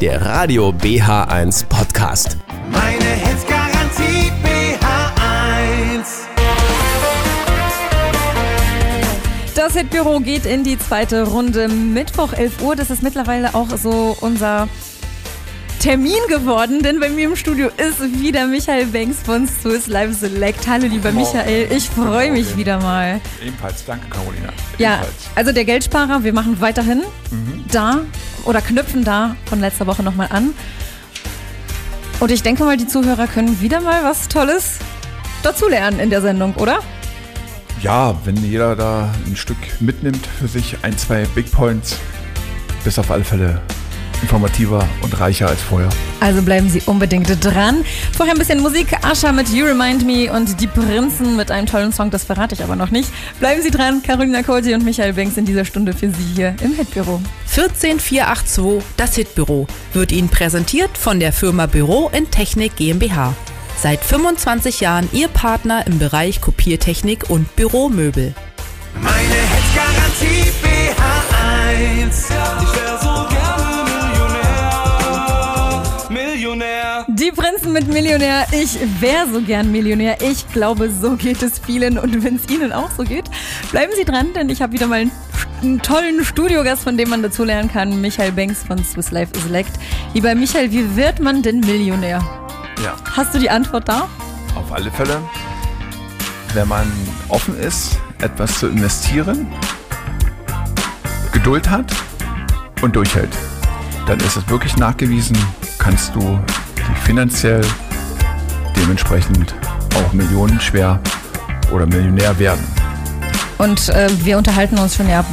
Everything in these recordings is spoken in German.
der Radio BH1 Podcast. Meine Hits Garantie BH1. Das Hitbüro geht in die zweite Runde. Mittwoch 11 Uhr, das ist mittlerweile auch so unser Termin geworden, denn bei mir im Studio ist wieder Michael Banks von Swiss Live Select. Hallo lieber Morgen. Michael, ich freue mich wieder mal. Ebenfalls, danke Carolina. Ja, Ebenfalls. also der Geldsparer, wir machen weiterhin da oder knüpfen da von letzter Woche nochmal an. Und ich denke mal, die Zuhörer können wieder mal was Tolles dazulernen in der Sendung, oder? Ja, wenn jeder da ein Stück mitnimmt für sich, ein, zwei Big Points, bist auf alle Fälle informativer und reicher als vorher. Also bleiben Sie unbedingt dran. Vorher ein bisschen Musik. Ascha mit You Remind Me und die Prinzen mit einem tollen Song, das verrate ich aber noch nicht. Bleiben Sie dran. Carolina Kolti und Michael Banks in dieser Stunde für Sie hier im Hitbüro. 14482, das Hitbüro, wird Ihnen präsentiert von der Firma Büro in Technik GmbH. Seit 25 Jahren Ihr Partner im Bereich Kopiertechnik und Büromöbel. Meine Hits Garantie BH1. Prinzen mit Millionär. Ich wäre so gern Millionär. Ich glaube, so geht es vielen. Und wenn es Ihnen auch so geht, bleiben Sie dran, denn ich habe wieder mal einen, einen tollen Studiogast, von dem man dazu lernen kann. Michael Banks von Swiss Life Select. Lieber Michael, wie wird man denn Millionär? Ja, Hast du die Antwort da? auf alle Fälle, wenn man offen ist, etwas zu investieren, Geduld hat und durchhält, dann ist es wirklich nachgewiesen, kannst du dich finanziell dementsprechend auch millionenschwer oder Millionär werden. Und äh, wir unterhalten uns schon ja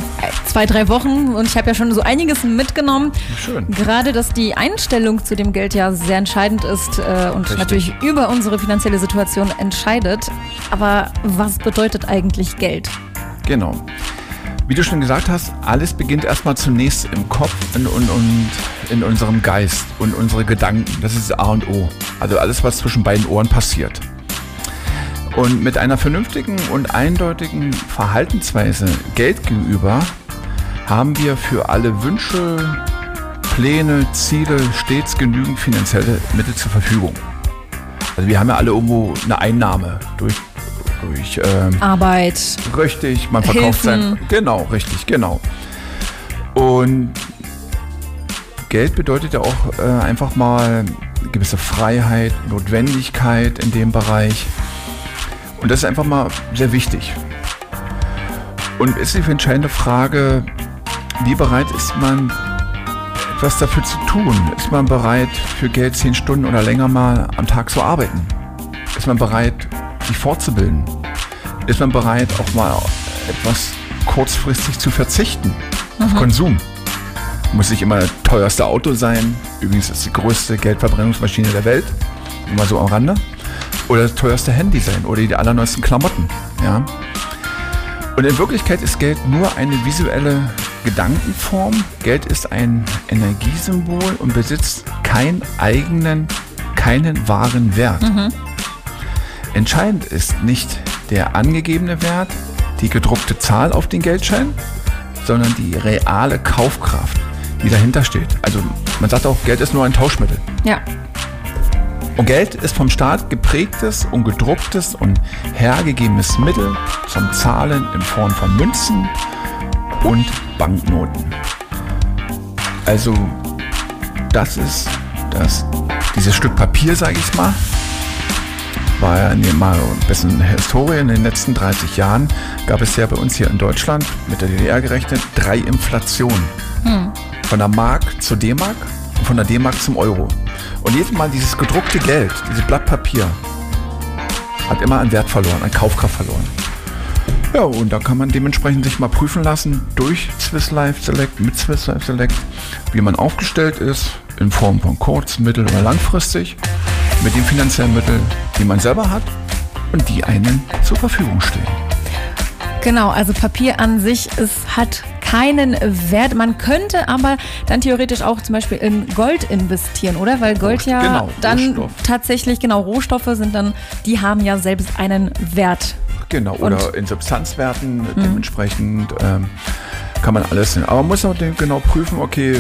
zwei, drei Wochen und ich habe ja schon so einiges mitgenommen. Schön. Gerade, dass die Einstellung zu dem Geld ja sehr entscheidend ist äh, und Richtig. natürlich über unsere finanzielle Situation entscheidet. Aber was bedeutet eigentlich Geld? Genau. Wie du schon gesagt hast, alles beginnt erstmal zunächst im Kopf und, und, und in unserem Geist und unsere Gedanken. Das ist A und O. Also alles, was zwischen beiden Ohren passiert. Und mit einer vernünftigen und eindeutigen Verhaltensweise Geld gegenüber haben wir für alle Wünsche, Pläne, Ziele stets genügend finanzielle Mittel zur Verfügung. Also wir haben ja alle irgendwo eine Einnahme durch, durch ähm, Arbeit. Richtig, man verkauft sein. Genau, richtig, genau. Und Geld bedeutet ja auch äh, einfach mal eine gewisse Freiheit, Notwendigkeit in dem Bereich. Und das ist einfach mal sehr wichtig. Und ist die entscheidende Frage, wie bereit ist man, etwas dafür zu tun? Ist man bereit, für Geld zehn Stunden oder länger mal am Tag zu arbeiten? Ist man bereit, sich fortzubilden? ist man bereit, auch mal etwas kurzfristig zu verzichten auf Konsum. Muss nicht immer das teuerste Auto sein. Übrigens ist die größte Geldverbrennungsmaschine der Welt. Immer so am Rande. Oder das teuerste Handy sein oder die allerneuesten Klamotten. Ja. Und in Wirklichkeit ist Geld nur eine visuelle Gedankenform. Geld ist ein Energiesymbol und besitzt keinen eigenen, keinen wahren Wert. Entscheidend ist nicht der angegebene Wert, die gedruckte Zahl auf den Geldschein, sondern die reale Kaufkraft, die dahinter steht. Also man sagt auch, Geld ist nur ein Tauschmittel. Ja. Und Geld ist vom Staat geprägtes und gedrucktes und hergegebenes Mittel zum Zahlen in Form von Münzen und Banknoten. Also das ist das, dieses Stück Papier, sage ich mal, war ja in mal ein bisschen Historie. In den letzten 30 Jahren gab es ja bei uns hier in Deutschland mit der DDR gerechnet drei Inflationen. Von der Mark zur D-Mark und von der D-Mark zum Euro. Und jedes Mal dieses gedruckte Geld, dieses Blatt Papier, hat immer an Wert verloren, an Kaufkraft verloren. Ja, und da kann man dementsprechend sich mal prüfen lassen durch Swiss Life Select, mit Swiss Life Select, wie man aufgestellt ist, in Form von kurz-, mittel- oder langfristig, mit den finanziellen Mitteln, die man selber hat und die einem zur Verfügung stehen. Genau, also Papier an sich es hat keinen Wert. Man könnte aber dann theoretisch auch zum Beispiel in Gold investieren, oder? Weil Gold ja Genau, dann Rohstoff. tatsächlich, genau, Rohstoffe sind dann, die haben ja selbst einen Wert. Genau, Und- oder in Substanzwerten dementsprechend ähm, kann man alles sehen. Aber man muss auch den- genau prüfen, okay,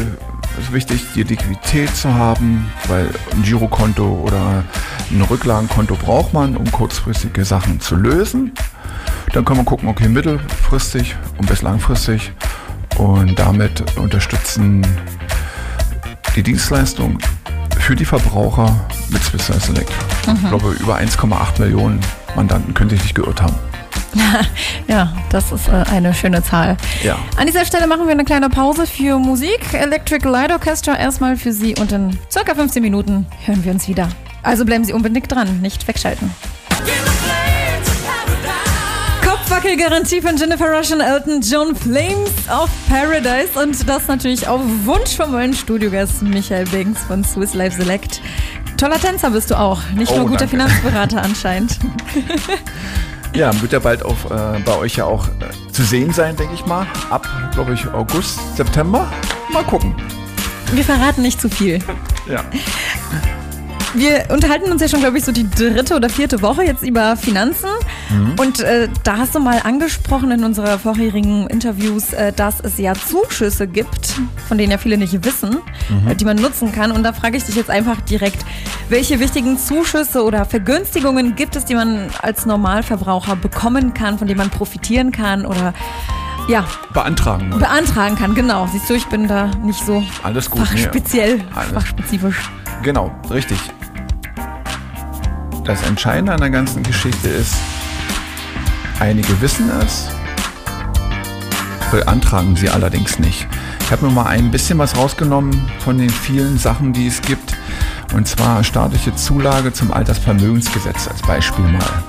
Es ist wichtig, die Liquidität zu haben, weil ein Girokonto oder ein Rücklagenkonto braucht man, um kurzfristige Sachen zu lösen. Dann kann man gucken, okay, mittelfristig und bis langfristig und damit unterstützen die Dienstleistung für die Verbraucher mit Swiss Select. Ich glaube, über 1,8 Millionen Mandanten können sich nicht geirrt haben. Ja, das ist äh, eine schöne Zahl. Ja. An dieser Stelle machen wir eine kleine Pause für Musik. Electric Light Orchestra erstmal für Sie und in circa 15 Minuten hören wir uns wieder. Also bleiben Sie unbedingt dran, nicht wegschalten. Kopfwackelgarantie von Jennifer Rush und Elton John Flames of Paradise und das natürlich auf Wunsch von meinem Studiogast Michael Bings von Swiss Life Select. Toller Tänzer bist du auch, nicht Oh, nur guter danke. Finanzberater anscheinend. Ja, wird ja bald auf, äh, bei euch ja auch äh, zu sehen sein, denke ich mal. Ab, glaube ich, August, September. Mal gucken. Wir verraten nicht zu viel. Ja. Wir unterhalten uns ja schon, glaube ich, so die dritte oder vierte Woche jetzt über Finanzen. Und äh, da hast du mal angesprochen in unserer vorherigen Interviews, äh, dass es ja Zuschüsse gibt, von denen ja viele nicht wissen, äh, die man nutzen kann. Und da frage ich dich jetzt einfach direkt, welche wichtigen Zuschüsse oder Vergünstigungen gibt es, die man als Normalverbraucher bekommen kann, von denen man profitieren kann oder ja, Beantragen. oder? beantragen kann? Genau. Siehst du, ich bin da nicht so Alles gut. nee. fachspeziell, Alles- fachspezifisch. Genau, richtig. Das Entscheidende an der ganzen Geschichte ist, einige wissen es, beantragen sie allerdings nicht. Ich habe mir mal ein bisschen was rausgenommen von den vielen Sachen, die es gibt. Und zwar staatliche Zulage zum Altersvermögensgesetz als Beispiel mal.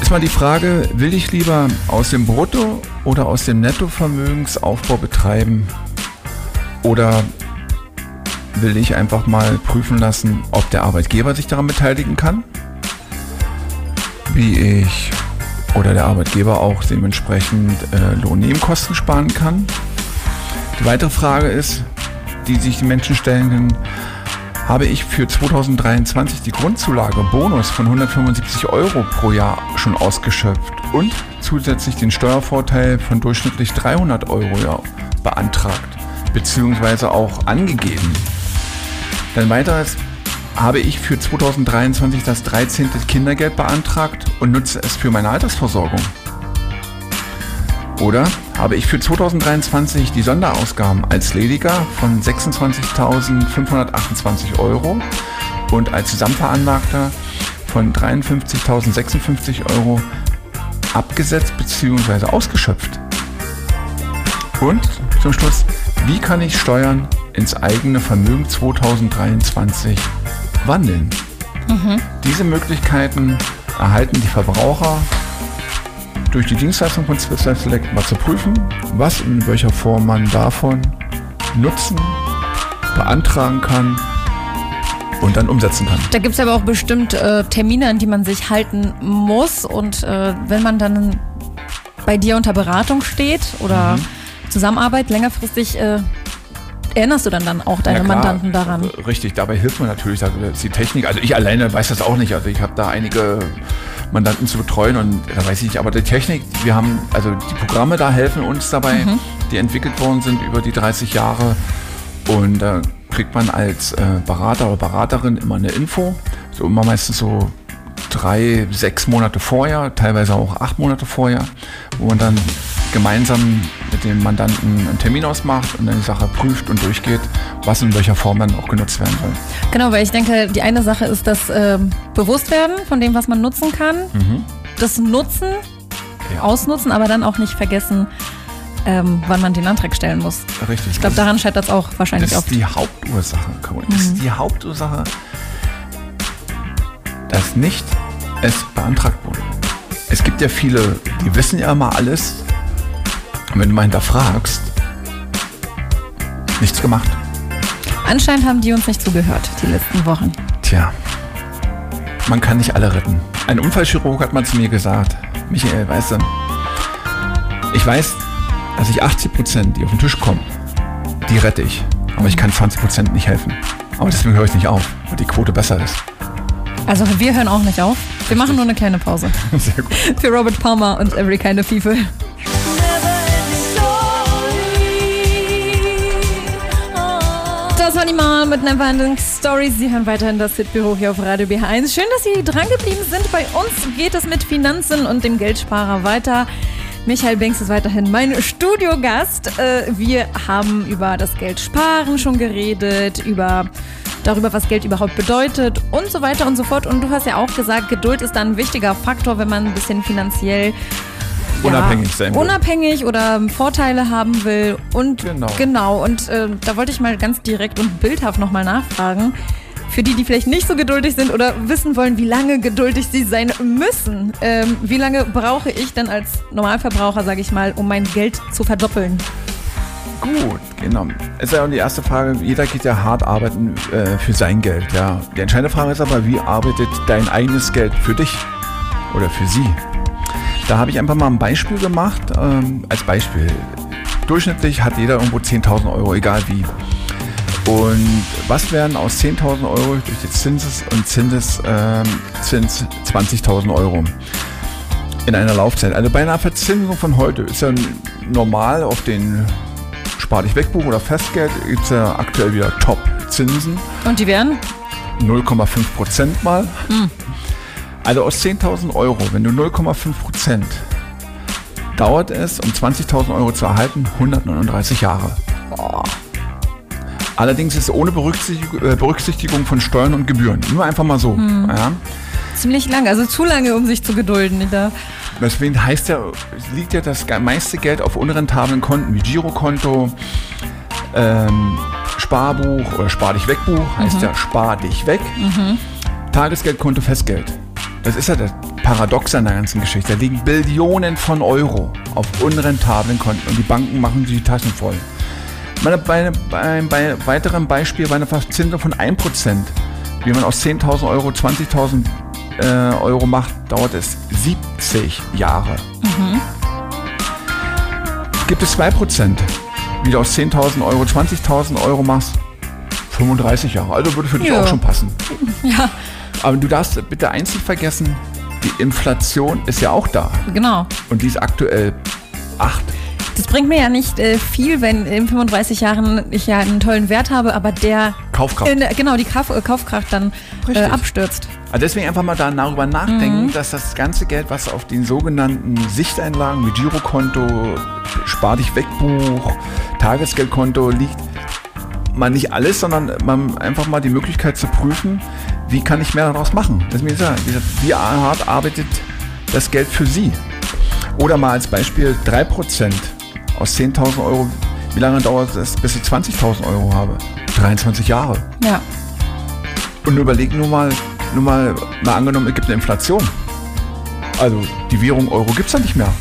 Ist mal die Frage, will ich lieber aus dem Brutto- oder aus dem Nettovermögensaufbau betreiben oder will ich einfach mal prüfen lassen, ob der Arbeitgeber sich daran beteiligen kann, wie ich oder der Arbeitgeber auch dementsprechend äh, Lohnnebenkosten sparen kann. Die weitere Frage ist, die sich die Menschen stellen können, habe ich für 2023 die Grundzulage Bonus von 175 Euro pro Jahr schon ausgeschöpft und zusätzlich den Steuervorteil von durchschnittlich 300 Euro beantragt beziehungsweise auch angegeben. Dann weiteres habe ich für 2023 das 13. Kindergeld beantragt und nutze es für meine Altersversorgung. Oder habe ich für 2023 die Sonderausgaben als lediger von 26.528 Euro und als Zusammenveranlagter von 53.056 Euro abgesetzt bzw. ausgeschöpft. Und zum Schluss, wie kann ich Steuern ins eigene Vermögen 2023 wandeln? Diese Möglichkeiten erhalten die Verbraucher durch die Dienstleistung von Swiss Life Select mal zu prüfen, was und in welcher Form man davon nutzen, beantragen kann und dann umsetzen kann. Da gibt es aber auch bestimmt äh, Termine, an die man sich halten muss. Und äh, wenn man dann bei dir unter Beratung steht oder Mhm. Zusammenarbeit längerfristig, äh, erinnerst du dann, dann auch deine Ja. Mandanten daran? Richtig, dabei hilft man natürlich. Die Technik, also ich alleine weiß das auch nicht. Also ich habe da einige Mandanten zu betreuen und da weiß ich nicht, aber die Technik, wir haben, also die Programme da helfen uns dabei, die entwickelt worden sind über die 30 Jahre. Und da kriegt man als äh, Berater oder Beraterin immer eine Info, so immer meistens so drei, sechs Monate vorher, teilweise auch acht Monate vorher, wo man dann gemeinsam mit dem Mandanten einen Termin ausmacht und dann die Sache prüft und durchgeht, was in welcher Form dann auch genutzt werden soll. Genau, weil ich denke, die eine Sache ist das ähm, Bewusstwerden von dem, was man nutzen kann. Das Nutzen, Mhm. Ja. ausnutzen, aber dann auch nicht vergessen, ähm, wann man den Antrag stellen muss. Richtig. Ich glaube, daran scheitert es auch wahrscheinlich das oft. ist die Hauptursache, Caroline. Das ist die Hauptursache, dass nicht es beantragt wurde. Es gibt ja viele, die wissen ja immer alles. Und wenn du mal hinterfragst, nichts gemacht. Anscheinend haben die uns nicht zugehört, die letzten Wochen. Tja, man kann nicht alle retten. Ein Unfallchirurg hat mal zu mir gesagt, Michael, weißt du, ich weiß, dass ich 80 Prozent, die auf den Tisch kommen, die rette ich. Aber ich kann 20 Prozent nicht helfen. Aber deswegen höre ich nicht auf, weil die Quote besser ist. Also wir hören auch nicht auf. Wir machen nur eine kleine Pause. Sehr gut. Für Robert Palmer und Every Kind of People. Animal mit Neverending Stories. Sie hören weiterhin das Hitbüro hier auf Radio BH1. Schön, dass Sie dran geblieben sind. Bei uns geht es mit Finanzen und dem Geldsparer weiter. Michael Banks ist weiterhin mein Studiogast. Äh, Wir haben über das Geldsparen schon geredet, über darüber, was Geld überhaupt bedeutet und so weiter und so fort. Und du hast ja auch gesagt, Geduld ist dann ein wichtiger Faktor, wenn man ein bisschen finanziell Unabhängig sein will. Unabhängig oder Vorteile haben will. Und Genau. genau. Und äh, da wollte ich mal ganz direkt und bildhaft nochmal nachfragen. Für die, die vielleicht nicht so geduldig sind oder wissen wollen, wie lange geduldig sie sein müssen. Ähm, wie lange brauche ich denn als Normalverbraucher, sage ich mal, um mein Geld zu verdoppeln? Gut, genau. Es ist ja die erste Frage, jeder geht ja hart arbeiten äh, für sein Geld, ja. Die entscheidende Frage ist aber, wie arbeitet dein eigenes Geld für dich oder für sie? Da habe ich einfach mal ein Beispiel gemacht, ähm, als Beispiel. Durchschnittlich hat jeder irgendwo 10.000 Euro, egal wie. Und was wären aus 10.000 Euro durch die Zinses und Zinses, ähm, Zins 20.000 Euro in einer Laufzeit? Also bei einer Verzinsung von heute ist ja normal auf den Spar dich wegbuch oder Festgeld gibt es ja aktuell wieder Top-Zinsen. Und die wären? 0,5 Prozent mal. Also aus 10.000 Euro, wenn du 0,5 Prozent, dauert es, um 20.000 Euro zu erhalten, 139 Jahre. Allerdings ist es ohne Berücksichtigung, äh, Berücksichtigung von Steuern und Gebühren. Nur einfach mal so. Ja. Ziemlich lang, also zu lange, um sich zu gedulden. Da. Deswegen heißt ja, liegt ja das meiste Geld auf unrentablen Konten wie Girokonto, ähm, Sparbuch oder Spar dich weg Buch, heißt ja Spar dich weg. Tagesgeldkonto, Festgeld. Das ist ja das Paradox an der ganzen Geschichte. Da liegen Billionen von Euro auf unrentablen Konten und die Banken machen sich die Taschen voll. Meine, bei, bei, bei weiteren Beispiel bei einer Verzinsung von 1%, wie man aus 10.000 Euro 20.000 äh, Euro macht, dauert es 70 Jahre. Gibt es 2%, wie du aus 10.000 Euro 20.000 Euro machst, 35 Jahre. Also würde für dich Ja. auch schon passen. Ja, Aber du darfst bitte eins nicht vergessen, die Inflation ist ja auch da. genau. Und die ist aktuell 8. Das bringt mir ja nicht äh, viel, wenn in 35 Jahren ich ja einen tollen Wert habe, aber der Kaufkraft. in, genau die Kauf, äh, Kaufkraft dann äh, abstürzt. Also deswegen einfach mal da darüber nachdenken, dass das ganze Geld, was auf den sogenannten Sichteinlagen wie Girokonto, Spar dich weg Buch, Tagesgeldkonto liegt, mal nicht alles, sondern man einfach mal die Möglichkeit zu prüfen, wie kann ich mehr daraus machen. Deswegen ist ja, wie gesagt, wie hart arbeitet das Geld für Sie? Oder mal als Beispiel 3% aus 10.000 Euro. Wie lange dauert es, bis ich 20.000 Euro habe? 23 Jahre. Ja. Und überleg nur mal, nur mal, mal angenommen, es gibt eine Inflation. Also die Währung Euro gibt es ja nicht mehr.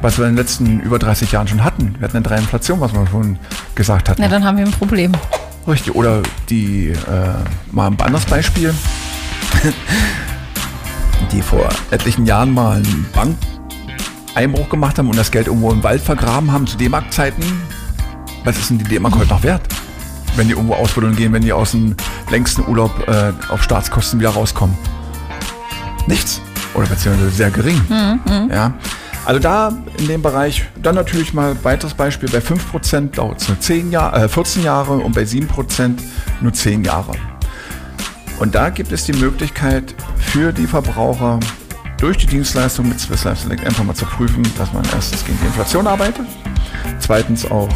Was wir in den letzten über 30 Jahren schon hatten. Wir hatten eine drei Inflation, was wir schon gesagt hatten. Na, dann haben wir ein Problem. Richtig. Oder die, äh, mal ein anderes Beispiel. die vor etlichen Jahren mal einen Bankeinbruch gemacht haben und das Geld irgendwo im Wald vergraben haben zu D-Mark-Zeiten. Was ist denn die D-Mark heute noch wert? Wenn die irgendwo ausbuddeln gehen, wenn die aus dem längsten Urlaub äh, auf Staatskosten wieder rauskommen. Nichts. Oder beziehungsweise sehr gering. Ja. Also da in dem Bereich, dann natürlich mal weiteres Beispiel, bei 5% dauert es nur 10 Jahr, äh, 14 Jahre und bei 7% nur 10 Jahre. Und da gibt es die Möglichkeit für die Verbraucher durch die Dienstleistung mit Swiss Life Select einfach mal zu prüfen, dass man erstens gegen die Inflation arbeitet, zweitens auch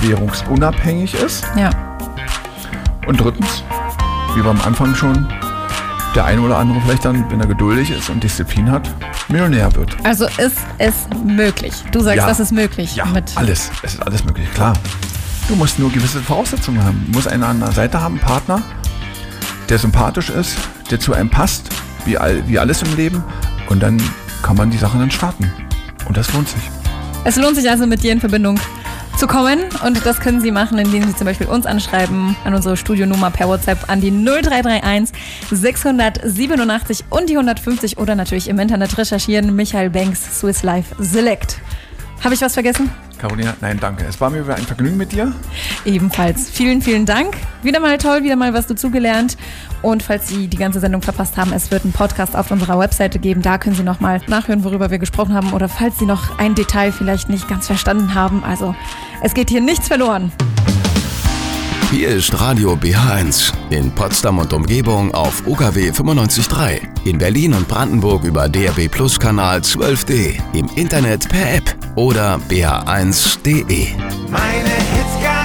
währungsunabhängig ist Ja. und drittens, wie wir am Anfang schon, der eine oder andere vielleicht dann, wenn er geduldig ist und Disziplin hat, Millionär wird. Also ist es möglich. Du sagst, Ja. das ist möglich. Ja, mit alles. Es ist alles möglich, klar. Du musst nur gewisse Voraussetzungen haben. Du musst einen an der Seite haben, einen Partner, der sympathisch ist, der zu einem passt, wie, all, wie alles im Leben. Und dann kann man die Sachen dann starten. Und das lohnt sich. Es lohnt sich also, mit dir in Verbindung zu kommen. Und das können Sie machen, indem Sie zum Beispiel uns anschreiben an unsere Studionummer per WhatsApp an die 0331 687 und die 150 oder natürlich im Internet recherchieren. Michael Banks, Swiss Life Select. Habe ich was vergessen? Carolina, nein, danke. Es war mir wieder ein Vergnügen mit dir. Ebenfalls. Vielen, vielen Dank. Wieder mal toll, wieder mal was dazugelernt. Und falls Sie die ganze Sendung verpasst haben, es wird einen Podcast auf unserer Webseite geben. Da können Sie nochmal nachhören, worüber wir gesprochen haben. Oder falls Sie noch ein Detail vielleicht nicht ganz verstanden haben. Also, es geht hier nichts verloren. Hier ist Radio BH1 in Potsdam und Umgebung auf UKW 95.3, in Berlin und Brandenburg über DRB Plus Kanal 12D, im Internet per App oder bh1.de. Meine Hits